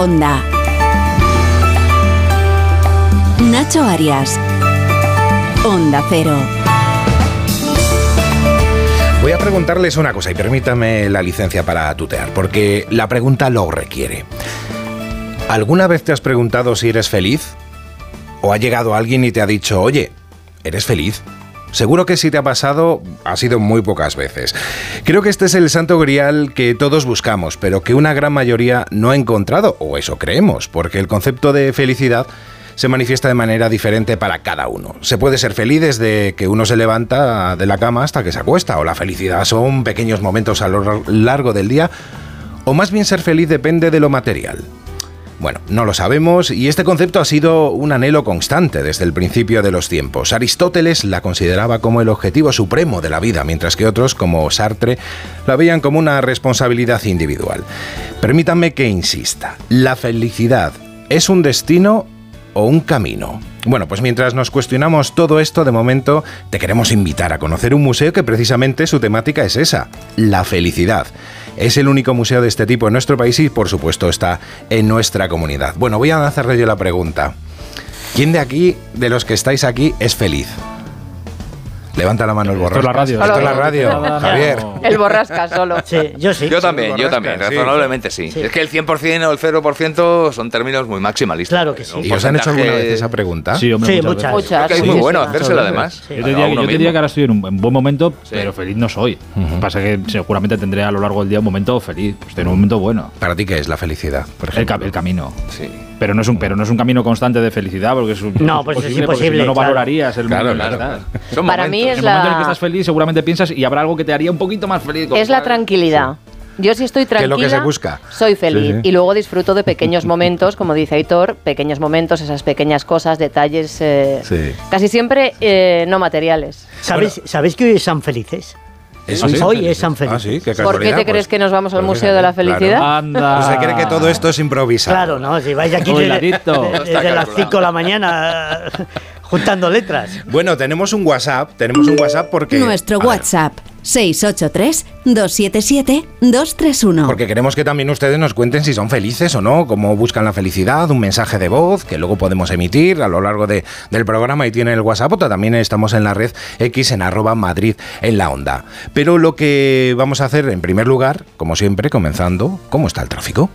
onda. Nacho Arias. Onda Cero. Voy a preguntarles una cosa y permítame la licencia para tutear, porque la pregunta lo requiere. ¿Alguna vez te has preguntado si eres feliz? ¿O ha llegado alguien y te ha dicho, oye, ¿eres feliz? Seguro que si te ha pasado, ha sido muy pocas veces. Creo que este es el santo grial que todos buscamos, pero que una gran mayoría no ha encontrado, o eso creemos, porque el concepto de felicidad se manifiesta de manera diferente para cada uno. Se puede ser feliz desde que uno se levanta de la cama hasta que se acuesta, o la felicidad son pequeños momentos a lo largo del día, o más bien ser feliz depende de lo material. Bueno, no lo sabemos y este concepto ha sido un anhelo constante desde el principio de los tiempos. Aristóteles la consideraba como el objetivo supremo de la vida, mientras que otros, como Sartre, la veían como una responsabilidad individual. Permítanme que insista, la felicidad es un destino o un camino? Bueno, pues mientras nos cuestionamos todo esto, de momento te queremos invitar a conocer un museo que precisamente su temática es esa, la felicidad. Es el único museo de este tipo en nuestro país y por supuesto está en nuestra comunidad. Bueno, voy a hacerle yo la pregunta. ¿Quién de aquí, de los que estáis aquí, es feliz? Levanta la mano el borrasca. Esto es la radio. Esto es la radio, Javier. El borrasca solo. Sí, yo sí. Yo también, yo también, razonablemente sí. Es que el 100% o el 0% son términos muy maximalistas. Claro que sí. ¿Y os han hecho alguna vez esa pregunta? Sí, hombre, muchas muchas. es muy bueno hacérsela además. Yo te diría, que ahora estoy en un en buen momento, pero feliz no soy. Pasa que seguramente tendré a lo largo del día un momento feliz. Pues tengo un momento bueno. ¿Para ti qué es la felicidad, por El, ejemplo? el camino. Sí. Pero no, es un, pero no es un camino constante de felicidad, porque es un, No, pues es porque imposible, si no, no claro. valorarías el Claro, momento en el que claro. estás. Son Para mí es En el momento en el que la, estás feliz, seguramente piensas y habrá algo que te haría un poquito más feliz. es la tranquilidad. Yo si estoy Que es tranquila, lo que se busca. soy feliz. Sí, sí. Y luego disfruto de pequeños momentos, como dice Aitor, pequeños momentos, esas pequeñas cosas, detalles, eh, Sí. casi siempre eh, no materiales. ¿Sabéis, ¿Sabéis que hoy es San Felices? ¿Eso Hoy es San Felices. Ah, sí, qué ¿Por qué te crees pues. que nos vamos al Pues Museo de la Felicidad? claro. Anda. Pues se cree que todo esto es improvisado. Claro, ¿no? Si vais aquí desde, desde Está las calculado. 5 de la mañana juntando letras. Bueno, tenemos un WhatsApp, tenemos un WhatsApp porque... Nuestro WhatsApp 683-277-231. Porque queremos que también ustedes nos cuenten si son felices o no, cómo buscan la felicidad, un mensaje de voz que luego podemos emitir a lo largo de- del programa y tiene el WhatsApp, o también estamos en la red X en arroba Madrid en la onda. Pero lo que vamos a hacer en primer lugar, como siempre, comenzando, ¿cómo está el tráfico?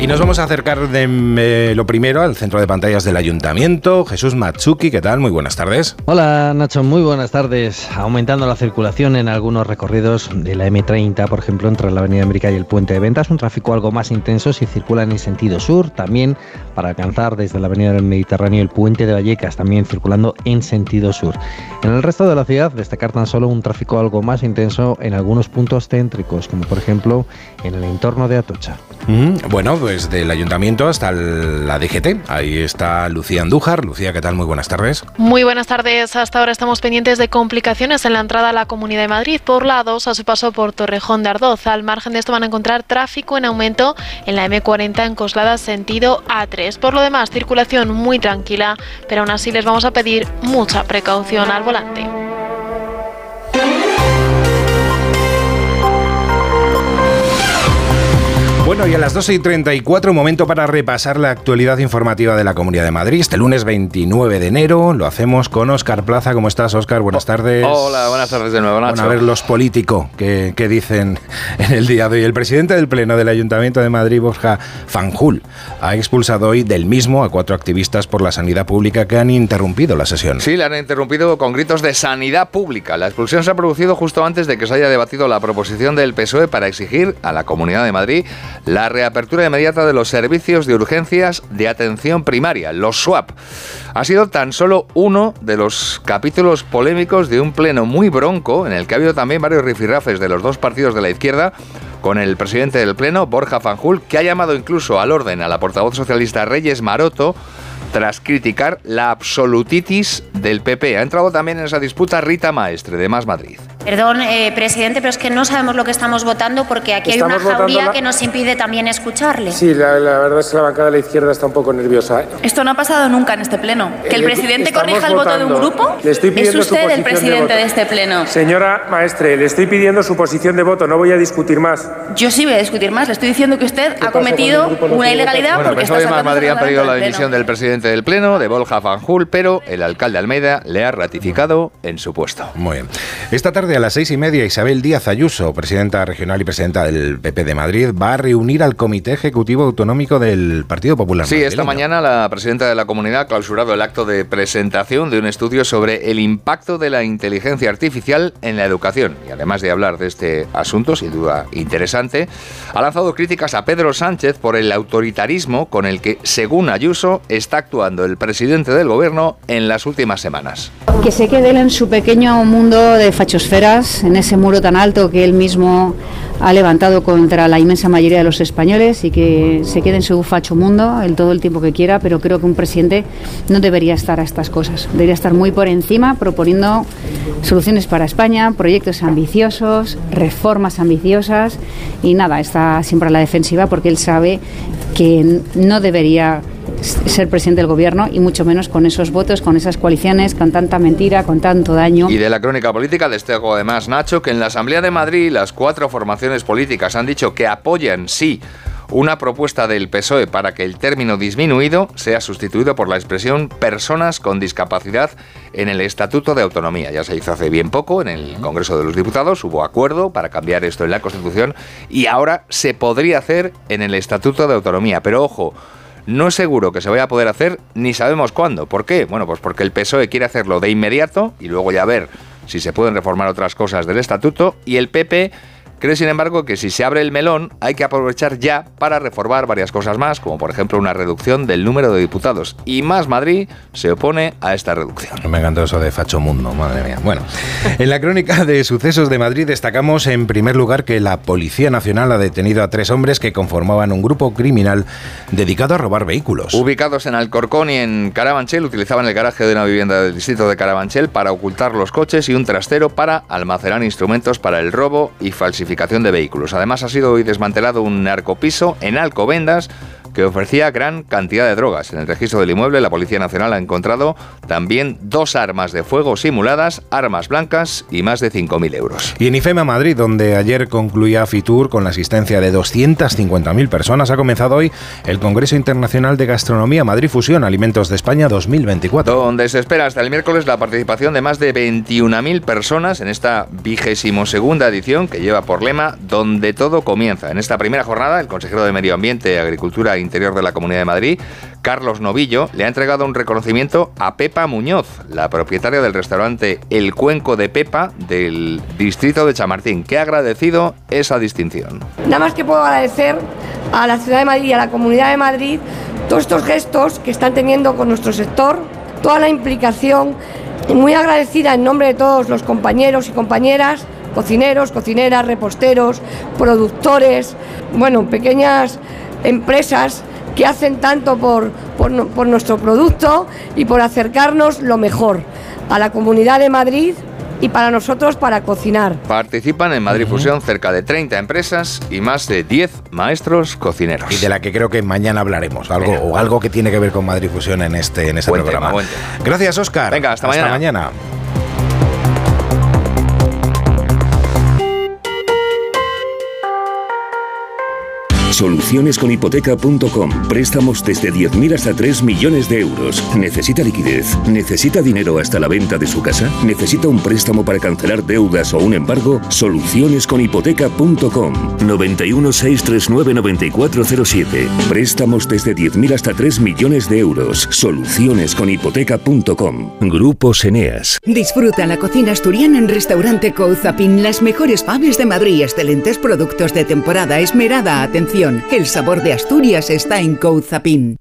Y nos vamos a acercar de eh, lo primero al centro de pantallas del ayuntamiento. Jesús Matsuki, ¿qué tal? Muy buenas tardes. Hola Nacho, muy buenas tardes. Aumentando la circulación en algunos recorridos de la M30, por ejemplo, entre la Avenida América y el Puente de Ventas, un tráfico algo más intenso si circulan en sentido sur, también para alcanzar desde la Avenida del Mediterráneo el Puente de Vallecas, también circulando en sentido sur. En el resto de la ciudad, destacar tan solo un tráfico algo más intenso en algunos puntos céntricos, como por ejemplo en el entorno de Atocha. Mm, Bueno, pues del ayuntamiento hasta la DGT. Ahí está Lucía Andújar. Lucía, ¿qué tal? Muy buenas tardes. Muy buenas tardes. Hasta ahora estamos pendientes de complicaciones en la entrada a la Comunidad de Madrid por la 2 a su paso por Torrejón de Ardoz. Al margen de esto van a encontrar tráfico en aumento en la M40 en Coslada sentido A3. Por lo demás, circulación muy tranquila, pero aún así les vamos a pedir mucha precaución al volante. Bueno, y a las 12 y 34, momento para repasar la actualidad informativa de la Comunidad de Madrid. Este lunes 29 de enero lo hacemos con Óscar Plaza. ¿Cómo estás, Óscar? Buenas tardes. Hola, buenas tardes de nuevo, Nacho. Bueno, a ver los políticos que, que dicen en el día de hoy. El presidente del Pleno del Ayuntamiento de Madrid, Borja Fanjul, ha expulsado hoy del mismo a cuatro activistas por la sanidad pública que han interrumpido la sesión. Sí, le han interrumpido con gritos de sanidad pública. La expulsión se ha producido justo antes de que se haya debatido la proposición del PSOE para exigir a la Comunidad de Madrid la reapertura inmediata de los servicios de urgencias de atención primaria, los SWAP. Ha sido tan solo uno de los capítulos polémicos de un pleno muy bronco en el que ha habido también varios rifirrafes de los dos partidos de la izquierda con el presidente del Pleno, Borja Fanjul, que ha llamado incluso al orden a la portavoz socialista Reyes Maroto tras criticar la absolutitis del PP. Ha entrado también en esa disputa Rita Maestre, de Más Madrid. Perdón, eh, presidente, pero es que no sabemos lo que estamos votando porque aquí hay Estamos una votando jauría la- que nos impide también escucharle. Sí, la, la verdad es que la bancada de la izquierda está un poco nerviosa. ¿eh? Esto no ha pasado nunca en este pleno. Que el Eh, presidente corrija el voto de un votando. grupo. Le estoy Es pidiendo su usted el de presidente voto. de este pleno. Señora maestre, le estoy pidiendo su posición de voto, no voy a discutir más. Yo sí voy a discutir más. Le estoy diciendo que usted ha cometido una ilegalidad Bueno, porque pues está hoy más saltando Madrid ha pedido la dimisión del presidente del Pleno, de Borja Fanjul, pero el alcalde Almeida le ha ratificado en su puesto. Muy bien. Esta tarde a las seis y media, Isabel Díaz Ayuso, presidenta regional y presidenta del PP de Madrid, va a reunir al Comité Ejecutivo Autonómico del Partido Popular. Sí, esta mañana la presidenta de la comunidad ha clausurado el acto de presentación de un estudio sobre el impacto de la inteligencia artificial en la educación. Y además de hablar de este asunto, sin duda interesante, ha lanzado críticas a Pedro Sánchez por el autoritarismo con el que, según Ayuso, está actuando el presidente del gobierno en las últimas semanas. Que se quede él en su pequeño mundo de en ese muro tan alto que él mismo ha levantado contra la inmensa mayoría de los españoles y que se quede en su facho mundo el todo el tiempo que quiera, pero creo que un presidente no debería estar a estas cosas. Debería estar muy por encima proponiendo soluciones para España, proyectos ambiciosos, reformas ambiciosas y nada, está siempre a la defensiva porque él sabe que no debería ser presidente del gobierno y mucho menos con esos votos, con esas coaliciones, con tanta mentira, con tanto daño. Y de la crónica política destaco además, Nacho, que en la Asamblea de Madrid las cuatro formaciones políticas han dicho que apoyan, sí, una propuesta del PSOE para que el término disminuido sea sustituido por la expresión personas con discapacidad en el Estatuto de Autonomía. Ya se hizo hace bien poco en el Congreso de los Diputados, hubo acuerdo para cambiar esto en la Constitución y ahora se podría hacer en el Estatuto de Autonomía. Pero ojo, no es seguro que se vaya a poder hacer ni sabemos cuándo. ¿Por qué? Bueno, pues porque el PSOE quiere hacerlo de inmediato y luego ya ver si se pueden reformar otras cosas del estatuto y el PP cree sin embargo que si se abre el melón hay que aprovechar ya para reformar varias cosas más, como por ejemplo una reducción del número de diputados. Y Más Madrid se opone a esta reducción. Me encantó eso de Facho Mundo, madre mía. Bueno, en la crónica de sucesos de Madrid destacamos en primer lugar que la Policía Nacional ha detenido a tres hombres que conformaban un grupo criminal dedicado a robar vehículos. Ubicados en Alcorcón y en Carabanchel, utilizaban el garaje de una vivienda del distrito de Carabanchel para ocultar los coches y un trastero para almacenar instrumentos para el robo y falsificación de vehículos. Además, ha sido hoy desmantelado un narcopiso en Alcobendas que ofrecía gran cantidad de drogas. En el registro del inmueble, la Policía Nacional ha encontrado también dos armas de fuego simuladas, armas blancas y más de 5.000 euros. Y en IFEMA Madrid, donde ayer concluía Fitur con la asistencia de 250.000 personas, ha comenzado hoy el Congreso Internacional de Gastronomía Madrid Fusión Alimentos de España 2024. Donde se espera hasta el miércoles la participación de más de 21.000 personas en esta vigésimo segunda edición que lleva por lema Donde todo comienza. En esta primera jornada, el consejero de Medio Ambiente, Agricultura e Interior de la Comunidad de Madrid, Carlos Novillo, le ha entregado un reconocimiento a Pepa Muñoz, la propietaria del restaurante El Cuenco de Pepa del distrito de Chamartín, que ha agradecido esa distinción. Nada más que puedo agradecer a la ciudad de Madrid y a la comunidad de Madrid todos estos gestos que están teniendo con nuestro sector, toda la implicación muy agradecida en nombre de todos los compañeros y compañeras, cocineros, cocineras, reposteros, productores, bueno, pequeñas empresas que hacen tanto por, por, nuestro producto y por acercarnos lo mejor a la comunidad de Madrid y para nosotros para cocinar. Participan en Madrid Fusión cerca de 30 empresas y más de 10 maestros cocineros. Y de la que creo que mañana hablaremos, algo, o algo que tiene que ver con Madrid Fusión en este, en este Buen programa. tema, buen tema. Gracias, Oscar. Venga, hasta mañana. mañana. Solucionesconhipoteca.com. Préstamos desde 10.000 hasta 3 millones de euros. ¿Necesita liquidez? ¿Necesita dinero hasta la venta de su casa? ¿Necesita un préstamo para cancelar deudas o un embargo? Solucionesconhipoteca.com. 91 639 9407. Préstamos desde 10.000 hasta 3 millones de euros. Solucionesconhipoteca.com. Grupo Eneas. Disfruta la cocina asturiana en Restaurante Couzapin. Las mejores faves de Madrid, excelentes productos de temporada, esmerada atención. El sabor de Asturias está en Couzapin.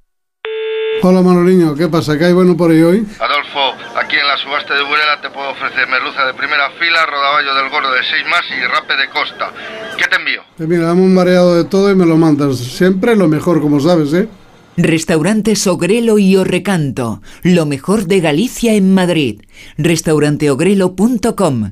Hola Manoliño, ¿qué pasa? ¿Qué hay bueno por ahí hoy? Adolfo, aquí en la subasta de Burela te puedo ofrecer merluza de primera fila, rodaballo del gordo de 6 más y rape de costa. ¿Qué te envío? Eh, mira, dame un mareado de todo y me lo mandas. Siempre lo mejor, como sabes, ¿eh? Restaurante Sogrelo y Orrecanto. Lo mejor de Galicia en Madrid. Restauranteogrelo.com.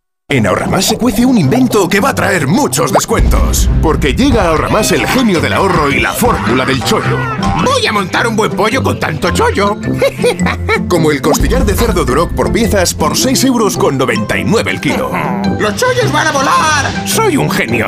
En Ahorramás se cuece un invento que va a traer muchos descuentos. Porque llega a Ahorramás el genio del ahorro y la fórmula del chollo. Voy a montar un buen pollo con tanto chollo. Como el costillar de cerdo Duroc por piezas por 6 euros con 99 el kilo. ¡Los chollos van a volar! ¡Soy un genio!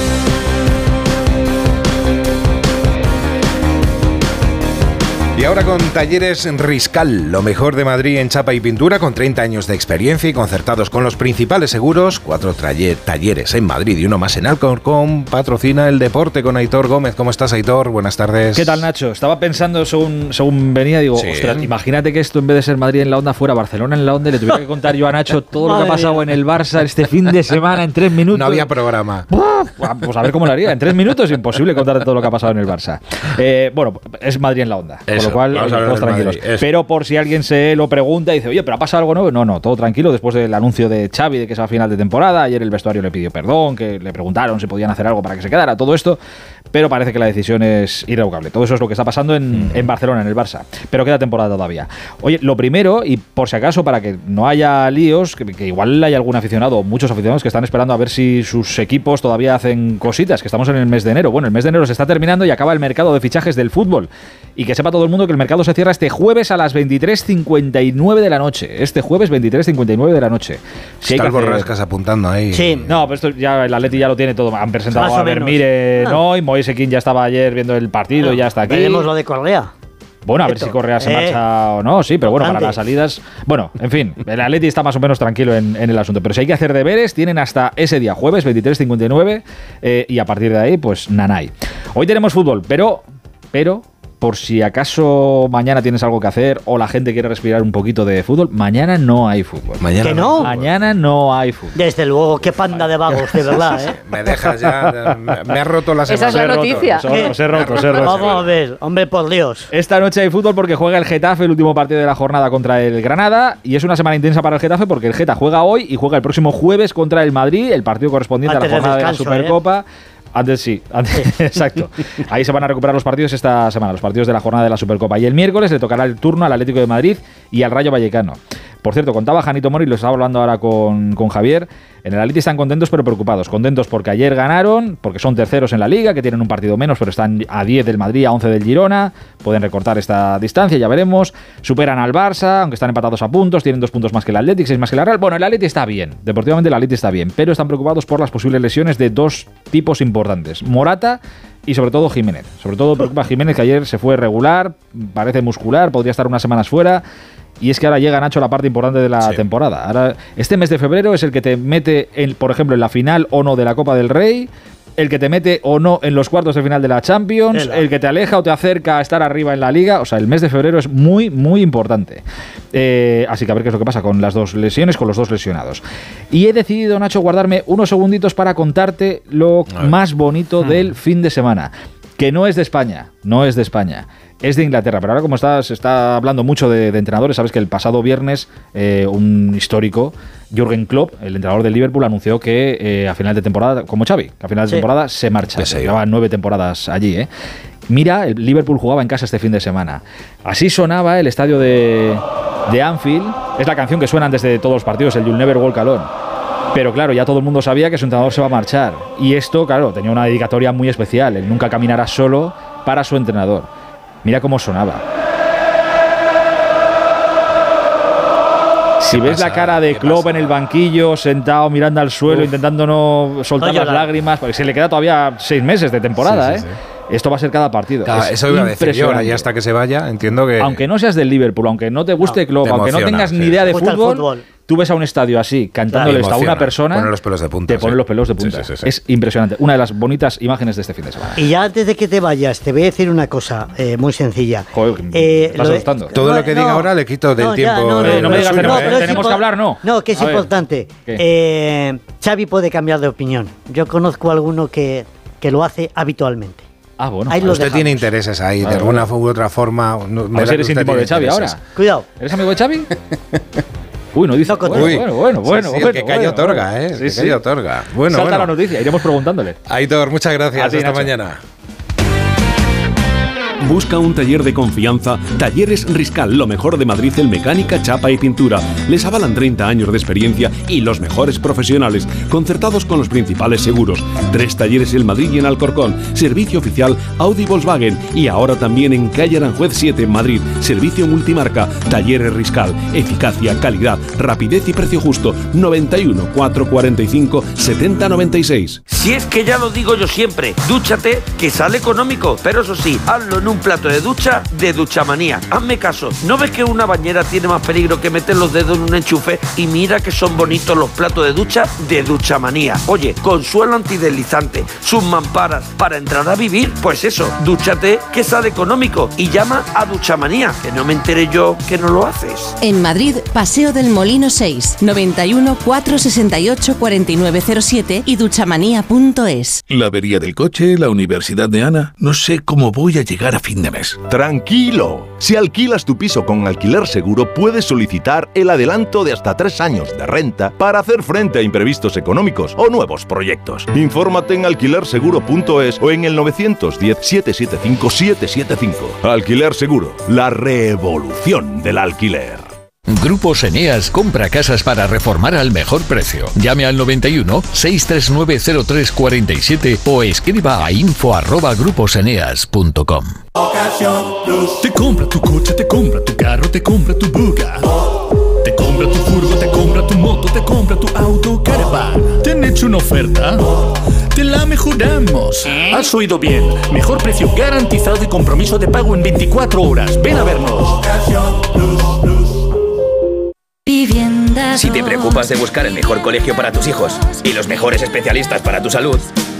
Y ahora con Talleres Riscal, lo mejor de Madrid en chapa y pintura, con 30 años de experiencia y concertados con los principales seguros, cuatro talleres en Madrid y uno más en Alcorcón, patrocina el deporte con Aitor Gómez. ¿Cómo estás, Aitor? Buenas tardes. ¿Qué tal, Nacho? Estaba pensando según, según venía, digo, Sí. ostras, imagínate que esto en vez de ser Madrid en la onda fuera Barcelona en la onda y le tuviera que contar yo a Nacho todo lo que ha pasado en el Barça este fin de semana en tres minutos. No había programa. Pues a ver cómo lo haría. En tres minutos imposible contarte todo lo que ha pasado en el Barça. Eh, bueno, es Madrid en la onda. Eso, lo cual, oye, todos tranquilos. Madrid. Pero por si alguien se lo pregunta y dice, oye, ¿pero ha pasado algo nuevo? No, no, todo tranquilo. Después del anuncio de Xavi de que es a final de temporada, ayer el vestuario le pidió perdón, que le preguntaron si podían hacer algo para que se quedara, todo esto. Pero parece que la decisión es irrevocable. Todo eso es lo que está pasando en, en Barcelona, en el Barça. Pero queda temporada todavía. Oye, lo primero, y por si acaso, para que no haya líos, que, que igual hay algún aficionado, o muchos aficionados que están esperando a ver si sus equipos todavía hacen cositas, que estamos en el mes de enero. Bueno, el mes de enero se está terminando y acaba el mercado de fichajes del fútbol. Y que sepa todo el mundo que el mercado se cierra este jueves a las 23.59 de la noche. Este jueves 23.59 de la noche. Si Está hacer- apuntando ahí. No, pero esto ya el Atleti ya lo tiene todo. Han presentado Más a. Vermire Ah. no, y Moise King ya estaba ayer viendo el partido, ya está aquí. Veremos lo de Correa. Bueno, a ver si Correa se eh, marcha o no, sí, pero bueno, para las salidas. Bueno, en fin, el Atleti está más o menos tranquilo en, en el asunto. Pero si hay que hacer deberes, tienen hasta ese día, jueves 23.59, eh, y a partir de ahí, pues nanay. Hoy tenemos fútbol, pero. Pero. Por si acaso mañana tienes algo que hacer o la gente quiere respirar un poquito de fútbol, mañana no hay fútbol. Mañana ¿Que no? Mañana no hay fútbol. Desde luego, qué panda de vagos, de verdad, ¿eh? Me dejas ya. Me, me has roto la Esa semana. es la roto, noticia. os he- os he roto, os he roto. Vamos a ver, hombre, por Dios. Esta noche hay fútbol porque juega el Getafe, el último partido de la jornada contra el Granada. Y es una semana intensa para el Getafe porque el Geta juega hoy y juega el próximo jueves contra el Madrid, el partido correspondiente Antes a la jornada de la ¿eh? Antes sí, antes- exacto. Ahí se van a recuperar los partidos esta semana, los partidos de la jornada de la Supercopa. Y el miércoles le tocará el turno al Atlético de Madrid y al Rayo Vallecano. Por cierto, contaba Janito Mori, lo estaba hablando ahora con, con Javier. En el Atleti están contentos pero preocupados. Contentos porque ayer ganaron, porque son terceros en la liga, que tienen un partido menos, pero están a 10 del Madrid, a 11 del Girona. Pueden recortar esta distancia, ya veremos. Superan al Barça, aunque están empatados a puntos, tienen dos puntos más que el Atleti, seis más que la Real. Bueno, el Atleti está bien, deportivamente el Atleti está bien, pero están preocupados por las posibles lesiones de dos tipos importantes. Morata y sobre todo Jiménez. Sobre todo preocupa a Jiménez que ayer se fue regular, parece muscular, podría estar unas semanas fuera. Y es que ahora llega Nacho la parte importante de la temporada. Ahora, este mes de febrero es el que te mete, en, por ejemplo, en la final o no de la Copa del Rey, el que te mete o no en los cuartos de final de la Champions, el que te aleja o te acerca a estar arriba en la liga. O sea, el mes de febrero es muy, muy importante. Eh, así que a ver qué es lo que pasa con las dos lesiones, con los dos lesionados. Y he decidido, Nacho, guardarme unos segunditos para contarte lo más bonito del fin de semana. Que no es de España, no es de España. Es de Inglaterra, pero ahora como está, se está hablando mucho de, de entrenadores, sabes que el pasado viernes eh, un histórico, Jürgen Klopp, el entrenador del Liverpool, anunció que eh, a final de temporada, como Xavi, que a final de Sí. temporada se marcha. Lleva nueve temporadas allí, ¿eh? Mira, el Liverpool jugaba en casa este fin de semana. Así sonaba el estadio de, de Anfield. Es la canción que suena antes de todos los partidos, el You'll Never Walk Alone. Pero claro, ya todo el mundo sabía que su entrenador se va a marchar. Y esto, claro, tenía una dedicatoria muy especial. Él nunca caminará solo para su entrenador. Mira cómo sonaba. Si ves la cara de Klopp en el banquillo, sentado mirando al suelo, intentando no soltar No las lágrimas, porque se le queda todavía seis meses de temporada, Sí, sí, ¿eh? Esto va a ser cada partido. Claro, Es eso iba a decir yo, ahora impresionante. ya hasta que se vaya, entiendo que. Aunque no seas del Liverpool, aunque no te guste Klopp, Te aunque no tengas sí. ni idea de fútbol. Tú ves a un estadio así, cantándole Claro. hasta una persona, pone los pelos de punta, te pone sí. los pelos de punta. sí, sí, sí. Es impresionante. Una de las bonitas imágenes de este fin de semana. Y ya antes de que te vayas, te voy a decir una cosa eh, muy sencilla. Joder, Eh, estás lo de-. Todo lo que diga ahora le quito del no, ya, tiempo. no, no, eh, no me digas, tenemos- ¿eh? que hablar, ¿no? No, que es A importante. Eh, Xavi puede cambiar de opinión. Yo conozco a alguno que, que lo hace habitualmente. Ah, bueno. Ahí lo Usted dejamos. tiene intereses ahí, de alguna u otra forma. no- A ver si eres íntimo de Xavi ahora. Cuidado. ¿Eres amigo de Xavi? Uy, no dice. No bueno, contesto. bueno, bueno, Sí, bueno, sí, el bueno, que bueno, otorga, bueno. ¿eh? Sí, que sí. otorga. Bueno, Salta la noticia, iremos preguntándole. Aitor, muchas gracias. Ti, Hasta Nacho. mañana. Busca un taller de confianza. Talleres Riscal, lo mejor de Madrid en mecánica, chapa y pintura. Les avalan 30 años de experiencia y los mejores profesionales, concertados con los principales seguros. Tres talleres en Madrid y en Alcorcón. Servicio oficial Audi Volkswagen y ahora también en calle Aranjuez 7 en Madrid. Servicio multimarca. Talleres Riscal. Eficacia, calidad, rapidez y precio justo. 91 445 70 96. Si es que ya lo digo yo siempre, dúchate que sale económico, pero eso sí, hazlo en un plato de ducha de Duchamanía. Hazme caso, ¿no ves que una bañera tiene más peligro que meter los dedos en un enchufe? Y mira que son bonitos los platos de ducha de Duchamanía. Oye, con suelo antideslizante, sus mamparas, para entrar a vivir, pues eso, dúchate que sale económico y llama a Duchamanía, que no me enteré yo que no lo haces. En Madrid, Paseo del Molino 6, 91 468 4907 y duchamanía.es. La avería del coche, la universidad de Ana. No sé cómo voy a llegar a fin de mes. Tranquilo. Si alquilas tu piso con alquiler seguro, puedes solicitar el adelanto de hasta tres años de renta para hacer frente a imprevistos económicos o nuevos proyectos. Infórmate en alquilerseguro.es o en el 910-775-775. Alquiler Seguro, la revolución del alquiler. Grupos Eneas compra casas para reformar al mejor precio. Llame al 91 639 0347 o escriba a info arroba gruposeneas.com. Te compra tu coche, te compra tu carro, te compra tu buga. Te compra tu furgo, te compra tu moto, te compra tu auto, caravan. ¿Te han hecho una oferta? Te la mejoramos. Has oído bien. Mejor precio garantizado y compromiso de pago en 24 horas. Ven a vernos. Si te preocupas de buscar el mejor colegio para tus hijos y los mejores especialistas para tu salud,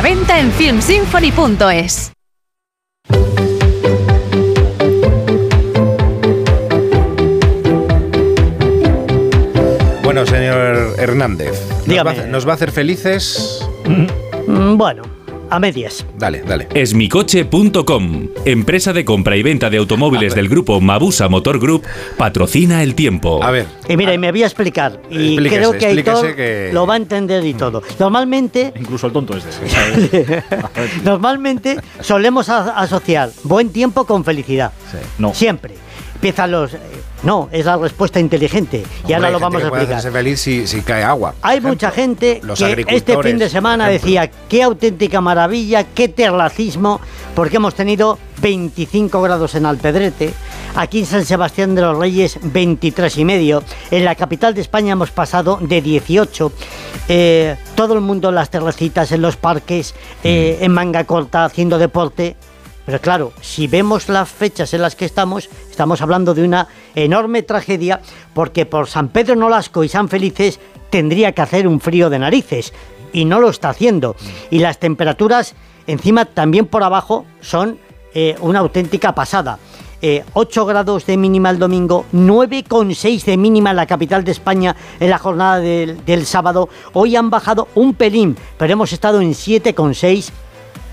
venta en filmsymphony.es. Bueno, señor Hernández, ¿nos va, a Dígame. hacer- ¿nos va a hacer felices? Mm, Bueno, a medias. Dale, dale. Esmicoche.com, empresa de compra y venta de automóviles del grupo Mabusa Motor Group, patrocina el tiempo. A ver. Y mira, y me voy a explicar. Y Explíquese, creo que Aitor que- lo va a entender y todo. Normalmente, Incluso el tonto este. normalmente solemos asociar buen tiempo con felicidad. No. Siempre. Empiezan los... No, es la respuesta inteligente. y ahora lo vamos a explicar. feliz si, si cae agua. Hay mucha gente Los que este fin de semana decía qué auténtica maravilla, qué terracismo, porque hemos tenido 25 grados en Alpedrete, aquí en San Sebastián de los Reyes 23 y medio, en la capital de España hemos pasado de 18, eh, todo el mundo en las terracitas, en los parques, eh, Mm. en manga corta, haciendo deporte. Pero claro, si vemos las fechas en las que estamos, estamos hablando de una enorme tragedia, porque por San Pedro Nolasco y San Felices tendría que hacer un frío de narices, y no lo está haciendo. Y las temperaturas, encima también por abajo, son eh, una auténtica pasada. Eh, 8 grados de mínima el domingo, 9,6 de mínima en la capital de España en la jornada del, del sábado. Hoy han bajado un pelín, pero hemos estado en 7,6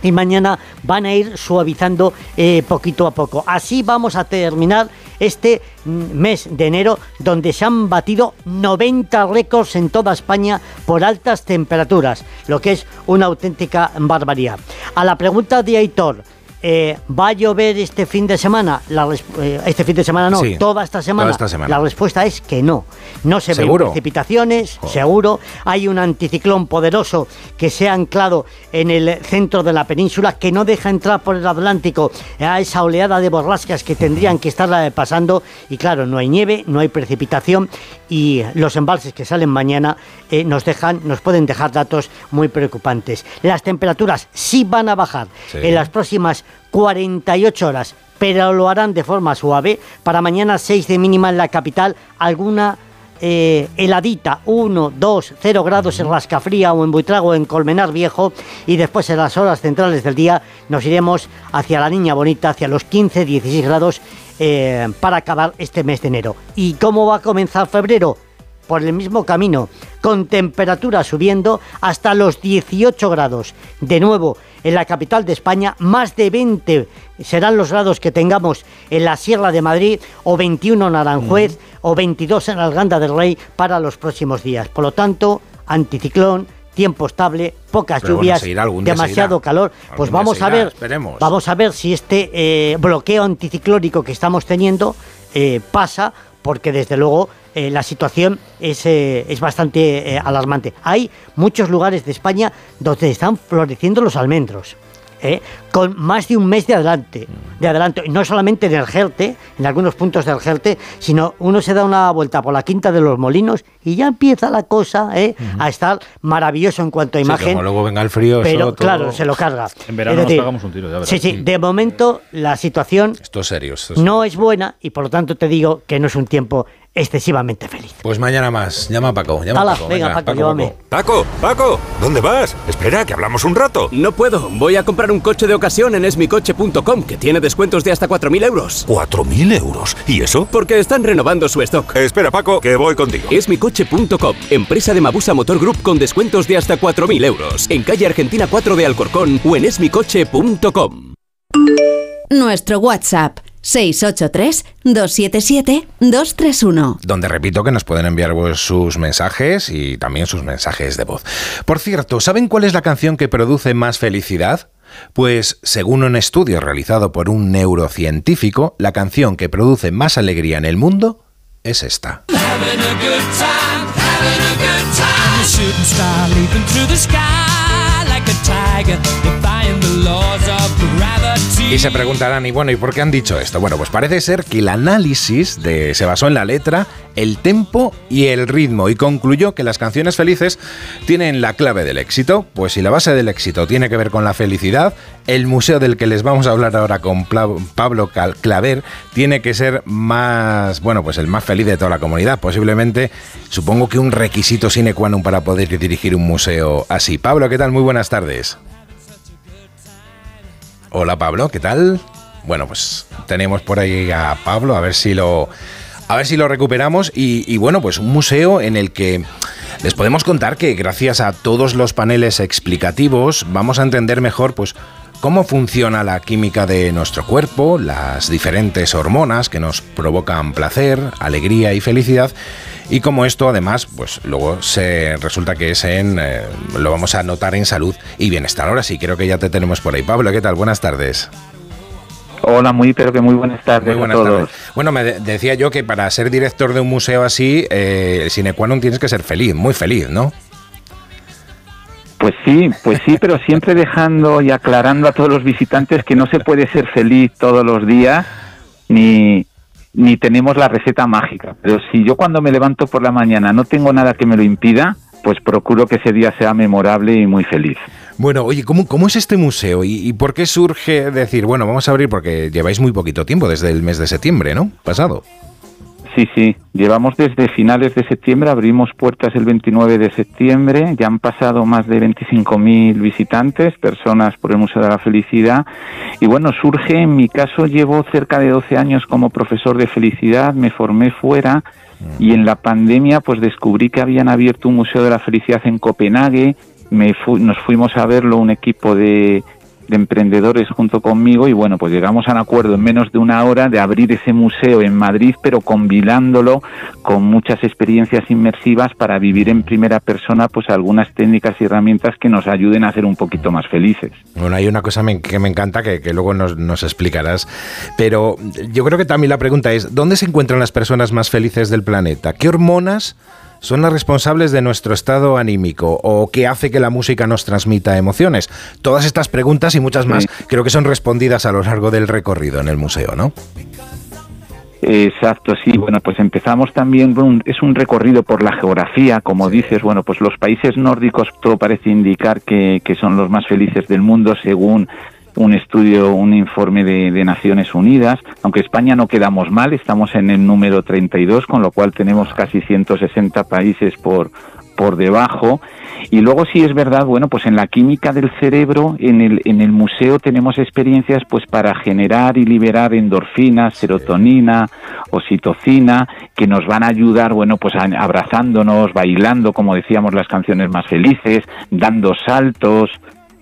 y mañana van a ir suavizando eh, poquito a poco. Así vamos a terminar este mm, mes de enero donde se han batido 90 récords en toda España por altas temperaturas, lo que es una auténtica barbaridad. A la pregunta de Aitor, eh, ¿Va a llover este fin de semana? La eh, este fin de semana no, Sí, toda esta semana. toda esta semana. La respuesta es que no. No se ven ¿Seguro? precipitaciones, seguro. Hay un anticiclón poderoso que se ha anclado en el centro de la península que no deja entrar por el Atlántico a esa oleada de borrascas que tendrían que estar pasando. Y claro, no hay nieve, no hay precipitación y los embalses que salen mañana eh, nos dejan, nos pueden dejar datos muy preocupantes. Las temperaturas sí van a bajar Sí. en las próximas 48 horas, pero lo harán de forma suave. Para mañana 6 de mínima en la capital, alguna eh, heladita, 1, 2, 0 grados en Rascafría o en Buitrago o en Colmenar Viejo y después en las horas centrales del día nos iremos hacia la Niña Bonita, hacia los 15, 16 grados eh, para acabar este mes de enero. ¿Y cómo va a comenzar febrero? Por el mismo camino, con temperatura subiendo hasta los 18 grados. De nuevo, en la capital de España, más de 20 serán los grados que tengamos en la Sierra de Madrid, o 21 en Aranjuez, o 22 en Alganda del Rey para los próximos días. Por lo tanto, anticiclón, tiempo estable, pocas Pero lluvias, demasiado calor. Pues vamos a ver, esperemos. vamos a ver si este eh, bloqueo anticiclónico que estamos teniendo eh, pasa, porque desde luego eh, la situación es, eh, es bastante eh, alarmante. Hay muchos lugares de España donde están floreciendo los almendros. con más de un mes de adelante, de adelanto, y no solamente en el Gelte, en algunos puntos del Gelte, sino uno se da una vuelta por la Quinta de los Molinos y ya empieza la cosa a estar maravilloso en cuanto a Sí, imagen. como luego venga el frío, pero eso todo- claro, se lo carga. En verano Es nos decir, pegamos un tiro, ya verás. Sí, sí, de momento la situación Esto es serio. esto es- no es buena y por lo tanto te digo que no es un tiempo excesivamente feliz. Pues mañana más. Llama a Paco. Llama a Paco. venga, Paco, llévame. Paco, Paco, ¿dónde vas? Espera, que hablamos un rato. No puedo. Voy a comprar un coche de ocasión en esmicoche.com, que tiene descuentos de hasta 4.000 euros. ¿4.000 euros? ¿Y eso? Porque están renovando su stock. Espera, Paco, que voy contigo. Esmicoche.com, empresa de Mabusa Motor Group con descuentos de hasta 4.000 euros. En calle Argentina 4 de Alcorcón o en esmicoche.com. Nuestro WhatsApp 683-277-231. donde repito que nos pueden enviar sus mensajes y también sus mensajes de voz. Por cierto, ¿saben cuál es la canción que produce más felicidad? Pues, según un estudio realizado por un neurocientífico, la canción que produce más alegría en el mundo es esta. Y se preguntarán, y bueno, ¿y por qué han dicho esto? Bueno, pues parece ser que el análisis de, se basó en la letra, el tempo y el ritmo y concluyó que las canciones felices tienen la clave del éxito. Pues si la base del éxito tiene que ver con la felicidad, el museo del que les vamos a hablar ahora con Pablo Claver tiene que ser más, bueno, pues el más feliz de toda la comunidad. Posiblemente, supongo que un requisito sine qua non para poder dirigir un museo así. Pablo, ¿qué tal? Muy buenas tardes. Hola Pablo, ¿qué tal? Bueno, pues tenemos por ahí a Pablo, a ver si lo, a ver si lo recuperamos. Y, y bueno, pues un museo en el que les podemos contar que gracias a todos los paneles explicativos vamos a entender mejor, pues cómo funciona la química de nuestro cuerpo, las diferentes hormonas que nos provocan placer, alegría y felicidad. Y como esto además, pues luego se resulta que es en, eh, lo vamos a notar en salud y bienestar. Ahora sí, creo que ya te tenemos por ahí. Pablo, ¿qué tal? Buenas tardes. Hola, muy, pero que muy buenas tardes Muy buenas a todos. tardes. Bueno, me de- decía yo que para ser director de un museo así, eh, el sine qua non tienes que ser feliz, muy feliz, ¿no? Pues sí, pues sí, pero siempre dejando y aclarando a todos los visitantes que no se puede ser feliz todos los días, ni, ni tenemos la receta mágica. Pero si yo cuando me levanto por la mañana no tengo nada que me lo impida, pues procuro que ese día sea memorable y muy feliz. Bueno, oye, ¿cómo, cómo es este museo y, y por qué surge decir, bueno, vamos a abrir porque lleváis muy poquito tiempo, desde el mes de septiembre, ¿no? Pasado. Sí, sí, llevamos desde finales de septiembre, abrimos puertas el 29 de septiembre, ya han pasado más de 25.000 visitantes, personas por el Museo de la Felicidad, y bueno, surge, en mi caso, llevo cerca de 12 años como profesor de felicidad, me formé fuera y en la pandemia pues descubrí que habían abierto un Museo de la Felicidad en Copenhague, me fu- nos fuimos a verlo un equipo de de emprendedores junto conmigo y bueno, pues llegamos a un acuerdo en menos de una hora de abrir ese museo en Madrid, pero combinándolo con muchas experiencias inmersivas para vivir en primera persona pues algunas técnicas y herramientas que nos ayuden a ser un poquito más felices. Bueno, hay una cosa que me encanta que, que luego nos, nos explicarás, pero yo creo que también la pregunta es, ¿dónde se encuentran las personas más felices del planeta? ¿Qué hormonas son las responsables de nuestro estado anímico o qué hace que la música nos transmita emociones? Todas estas preguntas y muchas más creo que son respondidas a lo largo del recorrido en el museo, ¿no? Exacto, sí. Bueno, pues empezamos también, es un recorrido por la geografía, como dices, bueno, pues los países nórdicos todo parece indicar que, que son los más felices del mundo según un estudio, un informe de, de Naciones Unidas, aunque España no quedamos mal, estamos en el número 32, con lo cual tenemos casi 160 países por, por debajo. Y luego sí es verdad, bueno, pues en la química del cerebro, en el, en el museo tenemos experiencias pues para generar y liberar endorfinas, serotonina, oxitocina, que nos van a ayudar, bueno, pues a- abrazándonos, bailando, como decíamos, las canciones más felices, dando saltos,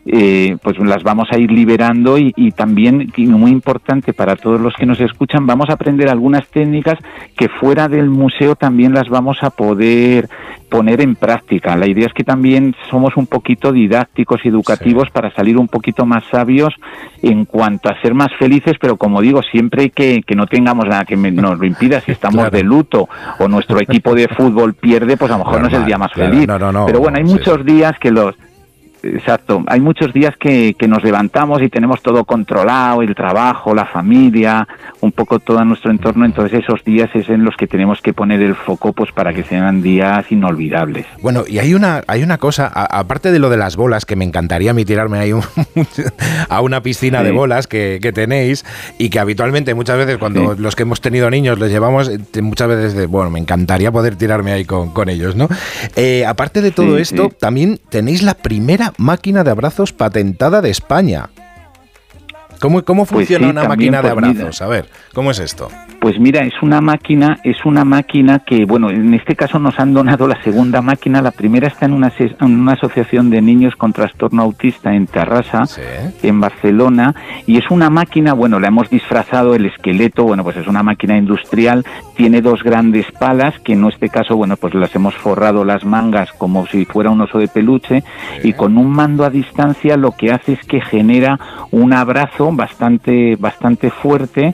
eh, pues las vamos a ir liberando y, y también, y muy importante para todos los que nos escuchan, vamos a aprender algunas técnicas que fuera del museo también las vamos a poder poner en práctica. La idea es que también somos un poquito didácticos y educativos para salir un poquito más sabios en cuanto a ser más felices, pero como digo, siempre que, que no tengamos nada que me- nos lo impida, si estamos de luto o nuestro equipo de fútbol pierde, pues a lo mejor no es el día más claro, feliz. no, no, no, pero bueno, hay sí, muchos días que los Exacto. Hay muchos días que, que nos levantamos y tenemos todo controlado, el trabajo, la familia, un poco todo nuestro entorno. Entonces esos días es en los que tenemos que poner el foco pues para que sean días inolvidables. Bueno, y hay una, hay una cosa, a- aparte de lo de las bolas, que me encantaría a mí tirarme ahí un- a una piscina de bolas que, que tenéis y que habitualmente muchas veces cuando Sí. los que hemos tenido niños les llevamos, eh, muchas veces de, bueno, me encantaría poder tirarme ahí con, con ellos, ¿no? Eh, aparte de todo Sí, esto, también tenéis la primera máquina de abrazos patentada de España. ¿Cómo, cómo Pues funciona sí, una máquina de mira. abrazos? A ver, ¿cómo es esto? Pues mira, es una máquina, es una máquina que, bueno, en este caso nos han donado la segunda máquina. La primera está en una, ases- en una asociación de niños con trastorno autista en Terrassa, en Barcelona, y es una máquina, bueno, la hemos disfrazado el esqueleto, bueno, pues es una máquina industrial, tiene dos grandes palas que en este caso, bueno, pues las hemos forrado las mangas como si fuera un oso de peluche y con un mando a distancia lo que hace es que genera un abrazo bastante bastante fuerte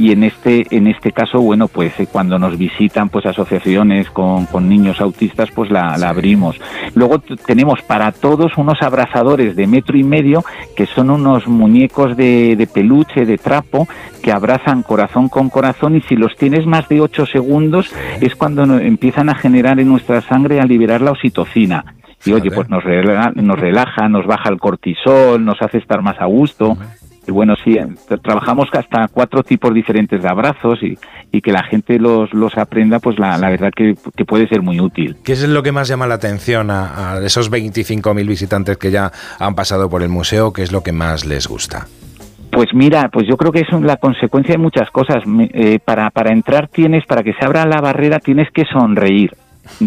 y en este en este caso bueno pues eh, cuando nos visitan pues asociaciones con, con niños autistas pues la, la abrimos. Luego tenemos para todos unos abrazadores de metro y medio que son unos muñecos de, de peluche de trapo que abrazan corazón con corazón y si los tienes más de 8 segundos es cuando empiezan a generar en nuestra sangre a liberar la oxitocina. Y oye, pues nos relaja, nos relaja, nos baja el cortisol, nos hace estar más a gusto. Y bueno, sí, eh, tra- trabajamos hasta cuatro tipos diferentes de abrazos y, y que la gente los, los aprenda, pues la, la verdad que, que puede ser muy útil. ¿Qué es lo que más llama la atención a, a esos 25.000 visitantes que ya han pasado por el museo? ¿Qué es lo que más les gusta? Pues mira, pues yo creo que es la consecuencia de muchas cosas. Eh, para, para entrar tienes, para que se abra la barrera, tienes que sonreír.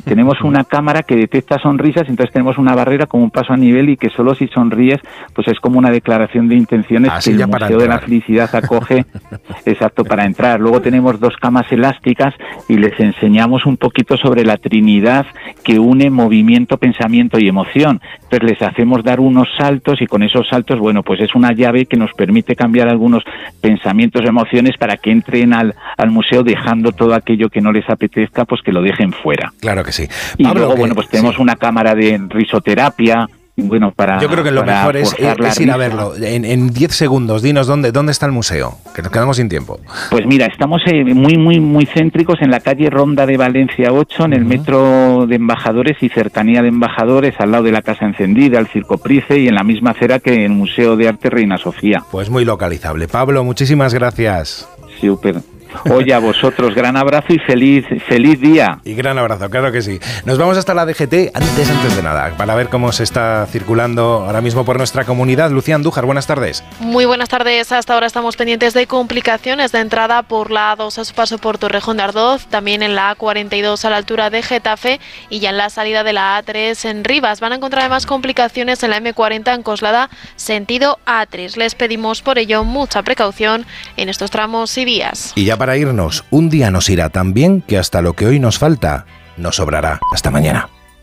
Tenemos una cámara que detecta sonrisas, entonces tenemos una barrera como un paso a nivel y que solo si sonríes, pues es como una declaración de intenciones Así que el Museo de la. Felicidad acoge exacto para entrar. Luego tenemos dos camas elásticas y les enseñamos un poquito sobre la Trinidad que une movimiento, pensamiento y emoción. Entonces les hacemos dar unos saltos y con esos saltos, bueno, pues es una llave que nos permite cambiar algunos pensamientos, emociones para que entren al, al museo dejando todo aquello que no les apetezca, pues que lo dejen fuera. Claro que sí. Y Pablo, luego, que- bueno, pues tenemos una cámara de risoterapia, bueno, para Yo creo que lo mejor es, es ir a verlo. En en 10 segundos, dinos dónde, dónde está el museo, que nos quedamos sin tiempo. Pues mira, estamos eh, muy, muy, muy céntricos en la calle Ronda de Valencia 8, en el metro de Embajadores y cercanía de Embajadores, al lado de la Casa Encendida, el Circo Price y en la misma acera que el Museo de Arte Reina Sofía. Pues muy localizable. Pablo, muchísimas gracias. Súper. Oye, a vosotros, gran abrazo y feliz, feliz día. Y gran abrazo, claro que sí. Nos vamos hasta la DGT, antes, antes de nada, para ver cómo se está circulando ahora mismo por nuestra comunidad. Lucía Andújar, buenas tardes. Muy buenas tardes. Hasta ahora estamos pendientes de complicaciones de entrada por la A2 a su paso por Torrejón de Ardoz, también en la A42 a la altura de Getafe y ya en la salida de la A3 en Rivas. Van a encontrar además complicaciones en la M40 en Coslada, sentido A3. Les pedimos por ello mucha precaución en estos tramos y vías. Y ya para irnos, un día nos irá tan bien que hasta lo que hoy nos falta nos sobrará. Hasta mañana.